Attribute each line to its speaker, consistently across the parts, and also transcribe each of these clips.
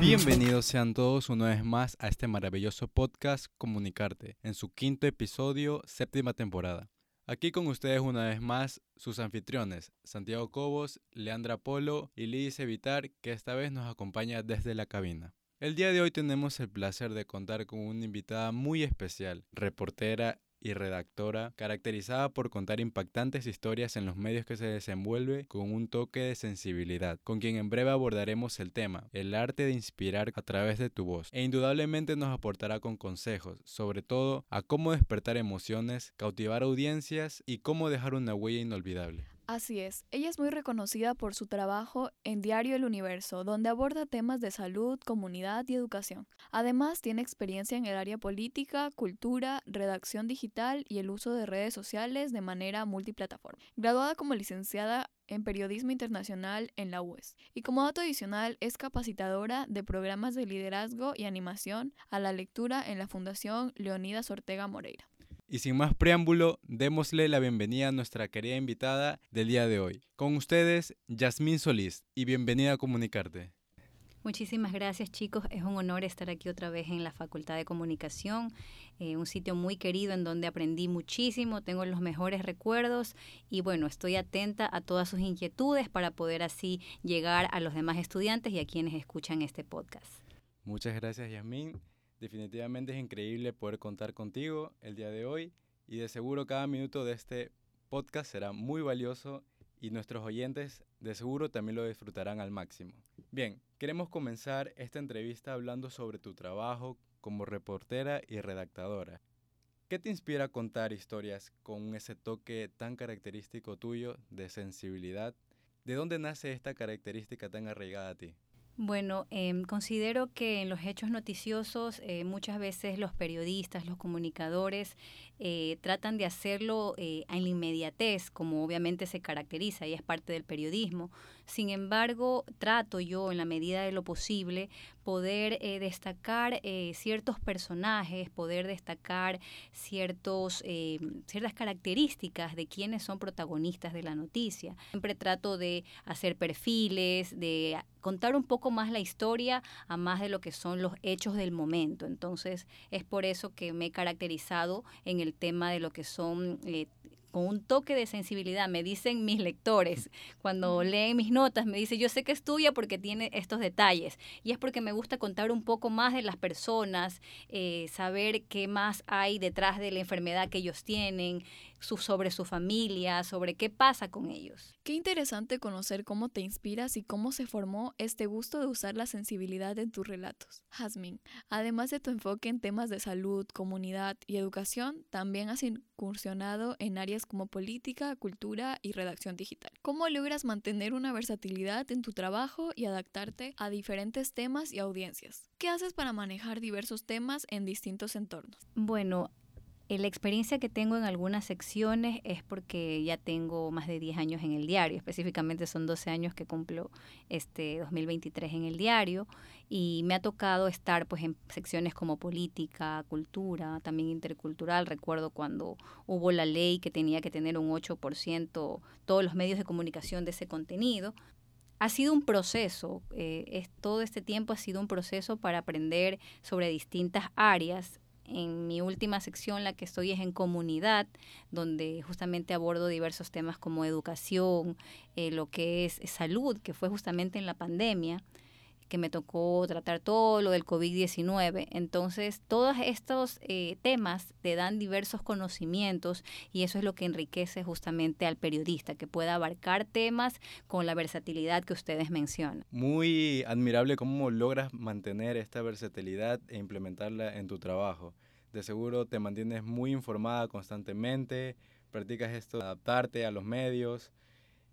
Speaker 1: Bienvenidos sean todos una vez más a este maravilloso podcast Comunicarte, en su quinto episodio, séptima temporada. Aquí con ustedes una vez más sus anfitriones, Santiago Cobos, Leandra Polo y Liz Evitar, que esta vez nos acompaña desde la cabina. El día de hoy tenemos el placer de contar con una invitada muy especial, reportera y redactora, caracterizada por contar impactantes historias en los medios que se desenvuelve con un toque de sensibilidad, con quien en breve abordaremos el tema, el arte de inspirar a través de tu voz, e indudablemente nos aportará con consejos, sobre todo a cómo despertar emociones, cautivar audiencias y cómo dejar una huella inolvidable.
Speaker 2: Así es, ella es muy reconocida por su trabajo en Diario El Universo, donde aborda temas de salud, comunidad y educación. Además, tiene experiencia en el área política, cultura, redacción digital y el uso de redes sociales de manera multiplataforma. Graduada como licenciada en Periodismo Internacional en la UES. Y como dato adicional, es capacitadora de programas de liderazgo y animación a la lectura en la Fundación Leonidas Ortega Moreira.
Speaker 1: Y sin más preámbulo, démosle la bienvenida a nuestra querida invitada del día de hoy. Con ustedes, Yasmín Solís, y bienvenida a Comunicarte.
Speaker 3: Muchísimas gracias chicos, es un honor estar aquí otra vez en la Facultad de Comunicación, eh, un sitio muy querido en donde aprendí muchísimo, tengo los mejores recuerdos y bueno, estoy atenta a todas sus inquietudes para poder así llegar a los demás estudiantes y a quienes escuchan este podcast.
Speaker 1: Muchas gracias Yasmín. Definitivamente es increíble poder contar contigo el día de hoy y de seguro cada minuto de este podcast será muy valioso y nuestros oyentes de seguro también lo disfrutarán al máximo. Bien, queremos comenzar esta entrevista hablando sobre tu trabajo como reportera y redactadora. ¿Qué te inspira a contar historias con ese toque tan característico tuyo de sensibilidad? ¿De dónde nace esta característica tan arraigada a ti?
Speaker 3: Bueno, em, considero que en los hechos noticiosos eh, muchas veces los periodistas, los comunicadores eh, tratan de hacerlo eh, en la inmediatez, como obviamente se caracteriza y es parte del periodismo. Sin embargo, trato yo, en la medida de lo posible, poder eh, destacar ciertos personajes, poder destacar ciertos, ciertas características de quienes son protagonistas de la noticia. Siempre trato de hacer perfiles, de contar un poco más la historia a más de lo que son los hechos del momento. Entonces, es por eso que me he caracterizado en el el tema de lo que son eh, con un toque de sensibilidad, me dicen mis lectores, cuando leen mis notas, me dice, yo sé que estudia porque tiene estos detalles, y es porque me gusta contar un poco más de las personas, eh, saber qué más hay detrás de la enfermedad que ellos tienen, sobre su familia, sobre qué pasa con ellos.
Speaker 2: Qué interesante conocer cómo te inspiras y cómo se formó este gusto de usar la sensibilidad en tus relatos. Jazmín, además de tu enfoque en temas de salud, comunidad y educación, también has incursionado en áreas como política, cultura y redacción digital. ¿Cómo logras mantener una versatilidad en tu trabajo y adaptarte a diferentes temas y audiencias? ¿Qué haces para manejar diversos temas en distintos entornos?
Speaker 3: Bueno, la experiencia que tengo en algunas secciones es porque ya tengo más de 10 años en el diario, específicamente son 12 años que cumplo este 2023 en el diario y me ha tocado estar pues en secciones como política, cultura, también intercultural. Recuerdo cuando hubo la ley que tenía que tener un 8% todos los medios de comunicación de ese contenido. Ha sido un proceso, eh, es, todo este tiempo ha sido un proceso para aprender sobre distintas áreas en mi última sección, la que estoy es en comunidad, donde justamente abordo diversos temas como educación, eh, lo que es salud, que fue justamente en la pandemia que me tocó tratar todo lo del COVID-19. Entonces, todos estos eh, temas te dan diversos conocimientos y eso es lo que enriquece justamente al periodista, que pueda abarcar temas con la versatilidad que ustedes mencionan.
Speaker 1: Muy admirable cómo logras mantener esta versatilidad e implementarla en tu trabajo. De seguro te mantienes muy informada constantemente, practicas esto, adaptarte a los medios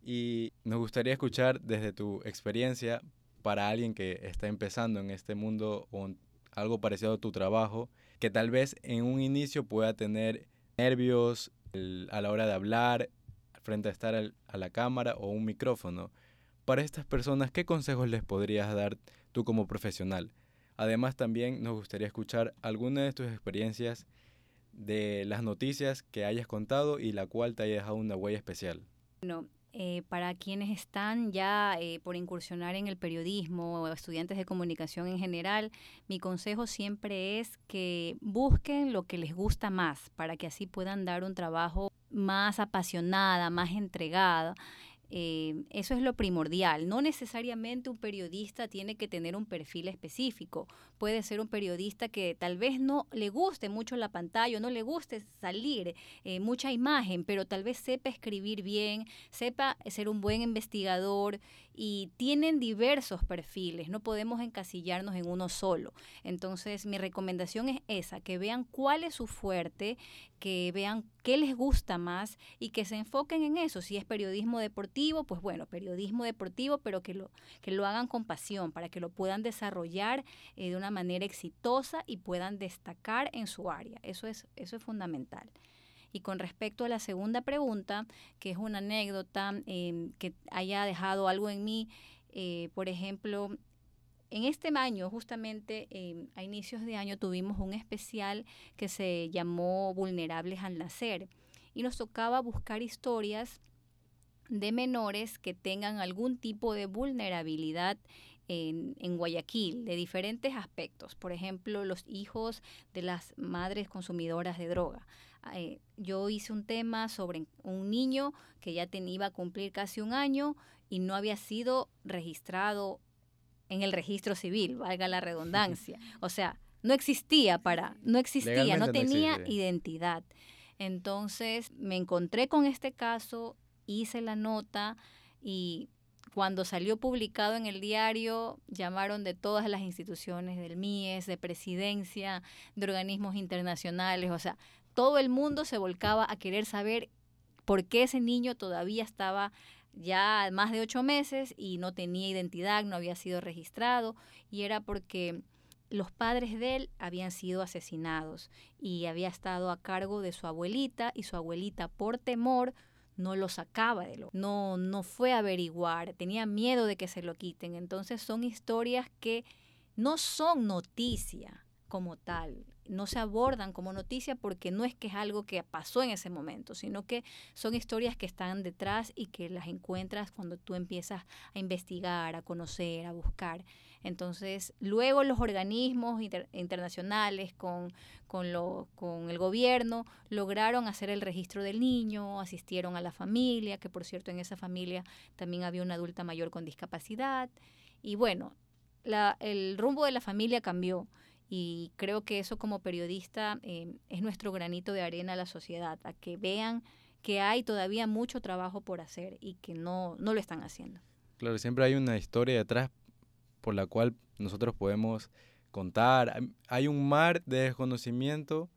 Speaker 1: y nos gustaría escuchar desde tu experiencia para alguien que está empezando en este mundo o algo parecido a tu trabajo, que tal vez en un inicio pueda tener nervios a la hora de hablar, frente a estar a la cámara o un micrófono. Para estas personas, ¿qué consejos les podrías dar tú como profesional? Además, también nos gustaría escuchar alguna de tus experiencias de las noticias que hayas contado y la cual te haya dejado una huella especial.
Speaker 3: No, eh, para quienes están ya eh, por incursionar en el periodismo o estudiantes de comunicación en general, mi consejo siempre es que busquen lo que les gusta más para que así puedan dar un trabajo más apasionada, más entregada eh, eso es lo primordial. No necesariamente un periodista tiene que tener un perfil específico. Puede ser un periodista que tal vez no le guste mucho la pantalla, no le guste salir eh, mucha imagen, pero tal vez sepa escribir bien, sepa ser un buen investigador y tienen diversos perfiles. No podemos encasillarnos en uno solo. Entonces, mi recomendación es esa, que vean cuál es su fuerte, que vean qué les gusta más y que se enfoquen en eso. Si es periodismo deportivo, pues bueno, periodismo deportivo, pero que lo, que lo hagan con pasión, para que lo puedan desarrollar eh, de una manera exitosa y puedan destacar en su área. Eso es, eso es fundamental. Y con respecto a la segunda pregunta, que es una anécdota em, que haya dejado algo en mí, eh, por ejemplo, en este año, justamente em, a inicios de año, tuvimos un especial que se llamó Vulnerables al Nacer y nos tocaba buscar historias de menores que tengan algún tipo de vulnerabilidad en, en, Guayaquil, de diferentes aspectos. Por ejemplo, los hijos de las madres consumidoras de droga. Eh, yo hice un tema sobre un niño que ya tenía, iba a cumplir casi un año y no había sido registrado en el registro civil, valga la redundancia. O sea, no existía para, no existía, no tenía identidad. Entonces me encontré con este caso, hice la nota y cuando salió publicado en el diario, llamaron de todas las instituciones, del MIES, de presidencia, de organismos internacionales, o sea, todo el mundo se volcaba a querer saber por qué ese niño todavía estaba ya más de ocho meses y no tenía identidad, no había sido registrado, y era porque los padres de él habían sido asesinados y había estado a cargo de su abuelita y su abuelita por temor no lo sacaba de lo, no, no fue a averiguar, tenía miedo de que se lo quiten. Entonces son historias que no son noticia como tal, no se abordan como noticia porque no es que es algo que pasó en ese momento, sino que son historias que están detrás y que las encuentras cuando tú empiezas a investigar, a conocer, a buscar. Entonces, luego los organismos internacionales con, con, con el gobierno lograron hacer el registro del niño, asistieron a la familia, que por cierto en esa familia también había una adulta mayor con discapacidad. Y bueno, la, el rumbo de la familia cambió y creo que eso como periodista eh, es nuestro granito de arena a la sociedad, a que vean que hay todavía mucho trabajo por hacer y que no, no lo están haciendo.
Speaker 1: Claro, siempre hay una historia detrás por la cual nosotros podemos contar. Hay un mar de desconocimiento,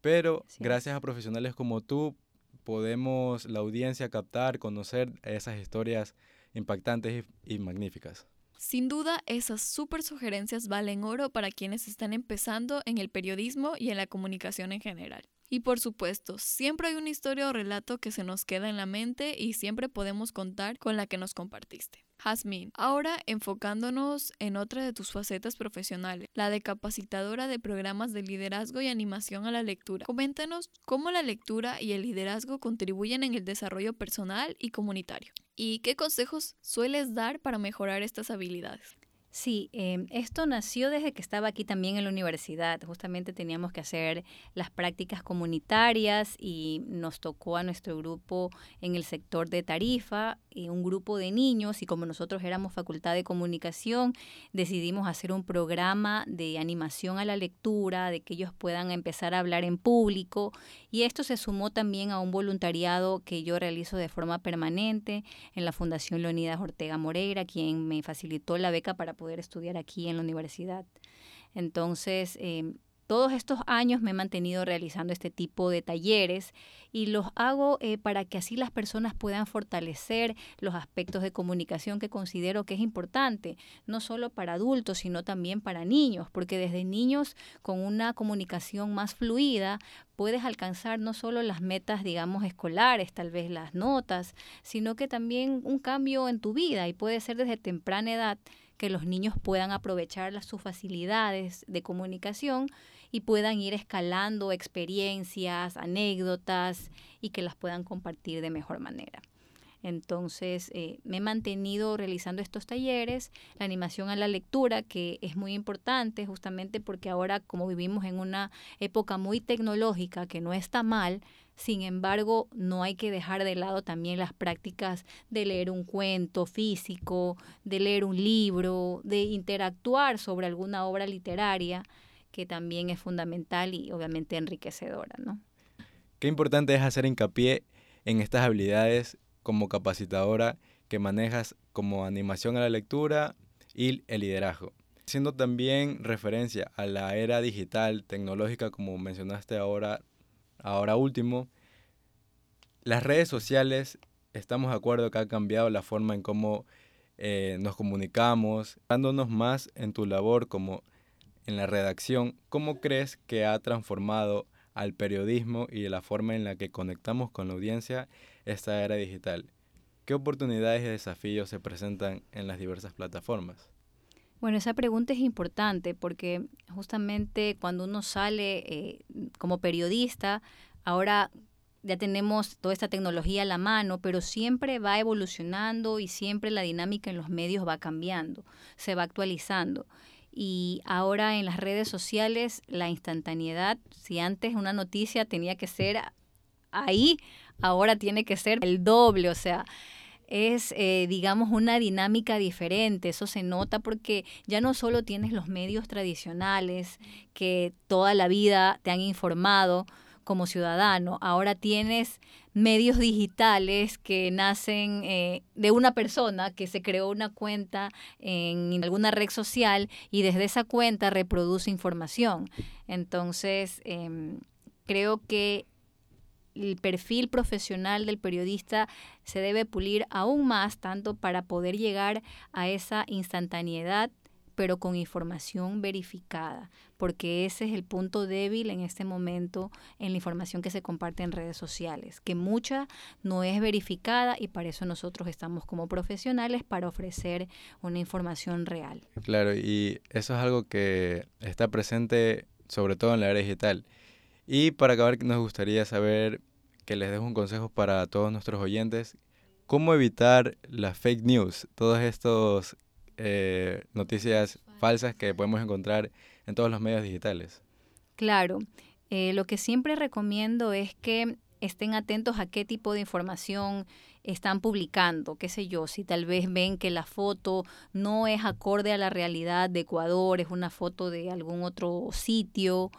Speaker 1: pero gracias a profesionales como tú podemos la audiencia captar, conocer esas historias impactantes y magníficas.
Speaker 2: Sin duda, esas súper sugerencias valen oro para quienes están empezando en el periodismo y en la comunicación en general. Y por supuesto, siempre hay una historia o relato que se nos queda en la mente y siempre podemos contar con la que nos compartiste. Jasmine, ahora enfocándonos en otra de tus facetas profesionales, la de capacitadora de programas de liderazgo y animación a la lectura. Coméntanos cómo la lectura y el liderazgo contribuyen en el desarrollo personal y comunitario. ¿Y qué consejos sueles dar para mejorar estas habilidades?
Speaker 3: Sí, em, esto nació desde que estaba aquí también en la universidad. Justamente teníamos que hacer las prácticas comunitarias y nos tocó a nuestro grupo en el sector de Tarifa, y un grupo de niños y como nosotros éramos facultad de comunicación, decidimos hacer un programa de animación a la lectura, de que ellos puedan empezar a hablar en público y esto se sumó también a un voluntariado que yo realizo de forma permanente en la Fundación Leonidas Ortega Moreira, quien me facilitó la beca para poder estudiar aquí en la universidad. Entonces, eh, todos estos años me he mantenido realizando este tipo de talleres y los hago eh, para que así las personas puedan fortalecer los aspectos de comunicación que considero que es importante, no solo para adultos, sino también para niños, porque desde niños con una comunicación más fluida puedes alcanzar no solo las metas, digamos, escolares, tal vez las notas, sino que también un cambio en tu vida y puede ser desde temprana edad que los niños puedan aprovechar las, sus facilidades de comunicación y puedan ir escalando experiencias, anécdotas y que las puedan compartir de mejor manera. Entonces, eh, me he mantenido realizando estos talleres, la animación a la lectura, que es muy importante justamente porque ahora como vivimos en una época muy tecnológica, que no está mal, sin embargo, no hay que dejar de lado también las prácticas de leer un cuento físico, de leer un libro, de interactuar sobre alguna obra literaria, que también es fundamental y obviamente enriquecedora, ¿no?
Speaker 1: Qué importante es hacer hincapié en estas habilidades como capacitadora que manejas como animación a la lectura y el liderazgo. Siendo también referencia a la era digital, tecnológica, como mencionaste ahora Ahora último, las redes sociales, estamos de acuerdo que ha cambiado la forma en cómo eh, nos comunicamos, dándonos más en tu labor como en la redacción, ¿cómo crees que ha transformado al periodismo y la forma en la que conectamos con la audiencia esta era digital? ¿Qué oportunidades y desafíos se presentan en las diversas plataformas?
Speaker 3: Bueno, esa pregunta es importante porque justamente cuando uno sale eh, como periodista, ahora ya tenemos toda esta tecnología a la mano, pero siempre va evolucionando y siempre la dinámica en los medios va cambiando, se va actualizando. Y ahora en las redes sociales, la instantaneidad, si antes una noticia tenía que ser ahí, ahora tiene que ser el doble, o sea, es, eh, digamos, una dinámica diferente. Eso se nota porque ya no solo tienes los medios tradicionales que toda la vida te han informado como ciudadano, ahora tienes medios digitales que nacen eh, de una persona que se creó una cuenta en alguna red social y desde esa cuenta reproduce información. Entonces, em, creo que el perfil profesional del periodista se debe pulir aún más, tanto para poder llegar a esa instantaneidad pero con información verificada, porque ese es el punto débil en este momento en la información que se comparte en redes sociales, que mucha no es verificada y para eso nosotros estamos como profesionales para ofrecer una información real.
Speaker 1: Claro, y eso es algo que está presente sobre todo en la era digital. Y para acabar, nos gustaría saber que les dejo un consejo para todos nuestros oyentes. ¿Cómo evitar las fake news? Todas estas eh, noticias falsas que podemos encontrar en todos los medios digitales.
Speaker 3: Claro. Eh, lo que siempre recomiendo es que estén atentos a qué tipo de información están publicando, qué sé yo, si tal vez ven que la foto no es acorde a la realidad de Ecuador, es una foto de algún otro sitio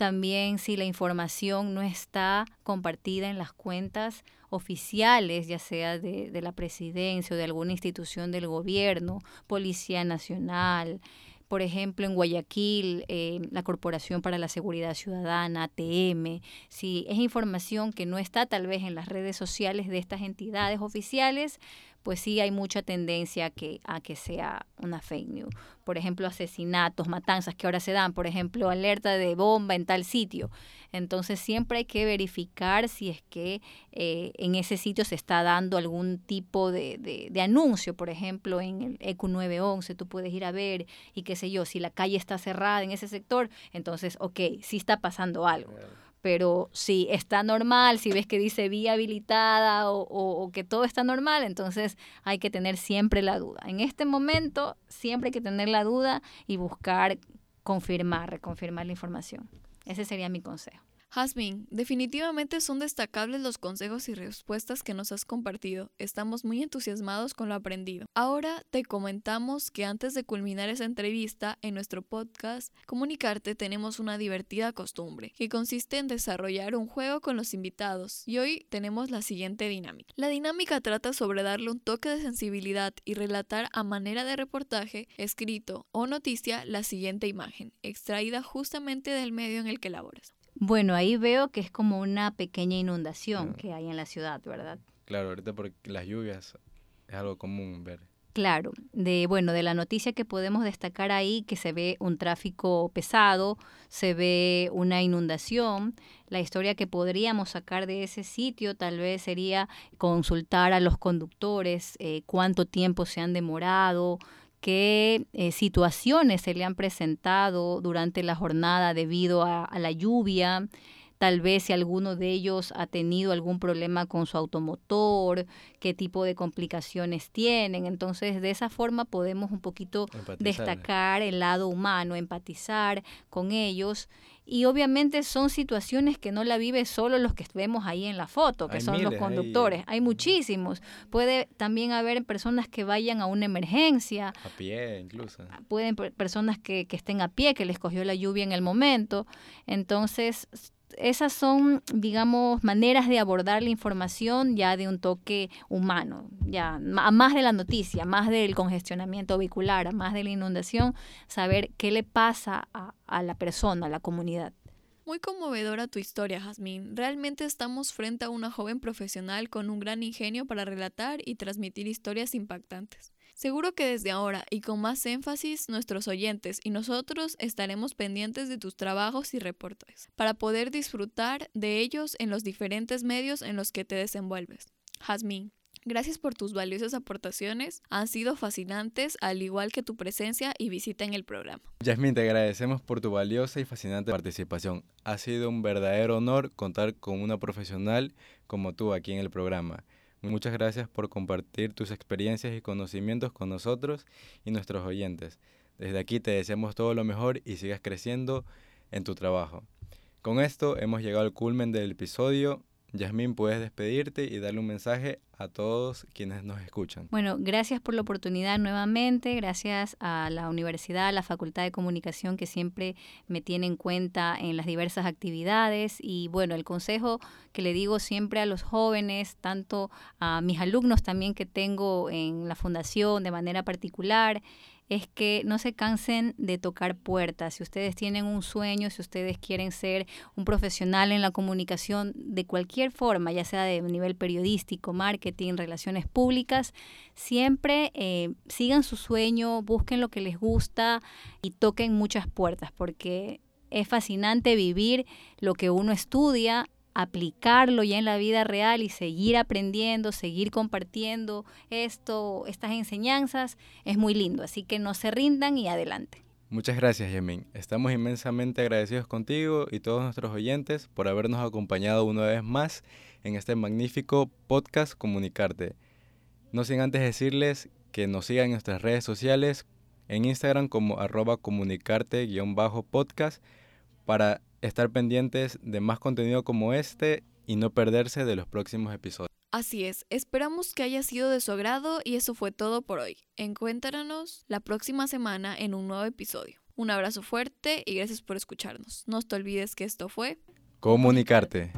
Speaker 3: también si la información no está compartida en las cuentas oficiales, ya sea de, de la presidencia o de alguna institución del gobierno, Policía Nacional, por ejemplo, en Guayaquil, eh, la Corporación para la Seguridad Ciudadana, ATM, si es información que no está tal vez en las redes sociales de estas entidades oficiales, pues sí hay mucha tendencia a que, a que sea una fake news. Por ejemplo, asesinatos, matanzas que ahora se dan, por ejemplo, alerta de bomba en tal sitio. Entonces siempre hay que verificar si es que eh, en ese sitio se está dando algún tipo de, de, de, anuncio, por ejemplo, en el EQ 911 tú puedes ir a ver y qué sé yo, si la calle está cerrada en ese sector, entonces, ok, sí está pasando algo pero si está normal, si ves que dice vía habilitada o, o, que todo está normal, entonces hay que tener siempre la duda. En este momento siempre hay que tener la duda y buscar confirmar, reconfirmar la información. Ese sería mi consejo.
Speaker 2: Jasmine, definitivamente son destacables los consejos y respuestas que nos has compartido. Estamos muy entusiasmados con lo aprendido. Ahora te comentamos que antes de culminar esa entrevista en nuestro podcast Comunicarte tenemos una divertida costumbre que consiste en desarrollar un juego con los invitados y hoy tenemos la siguiente dinámica. La dinámica trata sobre darle un toque de sensibilidad y relatar a manera de reportaje, escrito o noticia la siguiente imagen, extraída justamente del medio en el que laboras.
Speaker 3: Bueno, ahí veo que es como una pequeña inundación que hay en la ciudad, ¿verdad?
Speaker 1: Claro, ahorita por las lluvias es algo común ver.
Speaker 3: Claro, de bueno, de la noticia que podemos destacar ahí que se ve un tráfico pesado, se ve una inundación, la historia que podríamos sacar de ese sitio tal vez sería consultar a los conductores eh, cuánto tiempo se han demorado, qué eh, situaciones se le han presentado durante la jornada debido a, a, la lluvia. tal vez si alguno de ellos ha tenido algún problema con su automotor, qué tipo de complicaciones tienen. Entonces, de esa forma podemos un poquito destacar el lado humano, empatizar con ellos y obviamente son situaciones que no la vive solo los que vemos ahí en la foto, que son los conductores. Hay, muchísimos. Puede también haber personas que vayan a una emergencia.
Speaker 1: A pie incluso.
Speaker 3: Pueden personas que, que estén a pie, que les cogió la lluvia en el momento. Entonces, esas son, digamos, maneras de abordar la información ya de un toque humano, ya más de la noticia, más del congestionamiento vehicular, más de la inundación, saber qué le pasa a, a la persona, a la comunidad.
Speaker 2: Muy conmovedora tu historia, Jazmín. Realmente estamos frente a una joven profesional con un gran ingenio para relatar y transmitir historias impactantes. Seguro que desde ahora y con más énfasis nuestros oyentes y nosotros estaremos pendientes de tus trabajos y reportes para poder disfrutar de ellos en los diferentes medios en los que te desenvuelves. Jazmín, Gracias por tus valiosas aportaciones, han sido fascinantes al igual que tu presencia y visita en el programa.
Speaker 1: Yasmin, te agradecemos por tu valiosa y fascinante participación. Ha sido un verdadero honor contar con una profesional como tú aquí en el programa. Muchas gracias por compartir tus experiencias y conocimientos con nosotros y nuestros oyentes. Desde aquí te deseamos todo lo mejor y sigas creciendo en tu trabajo. Con esto hemos llegado al culmen del episodio. Yasmín, puedes despedirte y darle un mensaje a todos quienes nos escuchan.
Speaker 3: Bueno, gracias por la oportunidad nuevamente, gracias a la universidad, a la Facultad de Comunicación que siempre me tiene en cuenta en las diversas actividades y bueno, el consejo que le digo siempre a los jóvenes, tanto a mis alumnos también que tengo en la fundación de manera particular, es que no se cansen de tocar puertas. Si ustedes tienen un sueño, si ustedes quieren ser un profesional en la comunicación de cualquier forma, ya sea de nivel periodístico, marketing, relaciones públicas, siempre eh, sigan su sueño, busquen lo que les gusta y toquen muchas puertas, porque es fascinante vivir lo que uno estudia aplicarlo ya en la vida real y seguir aprendiendo, seguir compartiendo esto, estas enseñanzas, es muy lindo. Así que no se rindan y adelante.
Speaker 1: Muchas gracias, Yemin. Estamos inmensamente agradecidos contigo y todos nuestros oyentes por habernos acompañado una vez más en este magnífico podcast Comunicarte. No sin antes decirles que nos sigan en nuestras redes sociales, en Instagram como arroba comunicarte-podcast para estar pendientes de más contenido como este y no perderse de los próximos episodios.
Speaker 2: Así es, esperamos que haya sido de su agrado y eso fue todo por hoy. Encuéntranos la próxima semana en un nuevo episodio. Un abrazo fuerte y gracias por escucharnos. No te olvides que esto fue
Speaker 1: Comunicarte.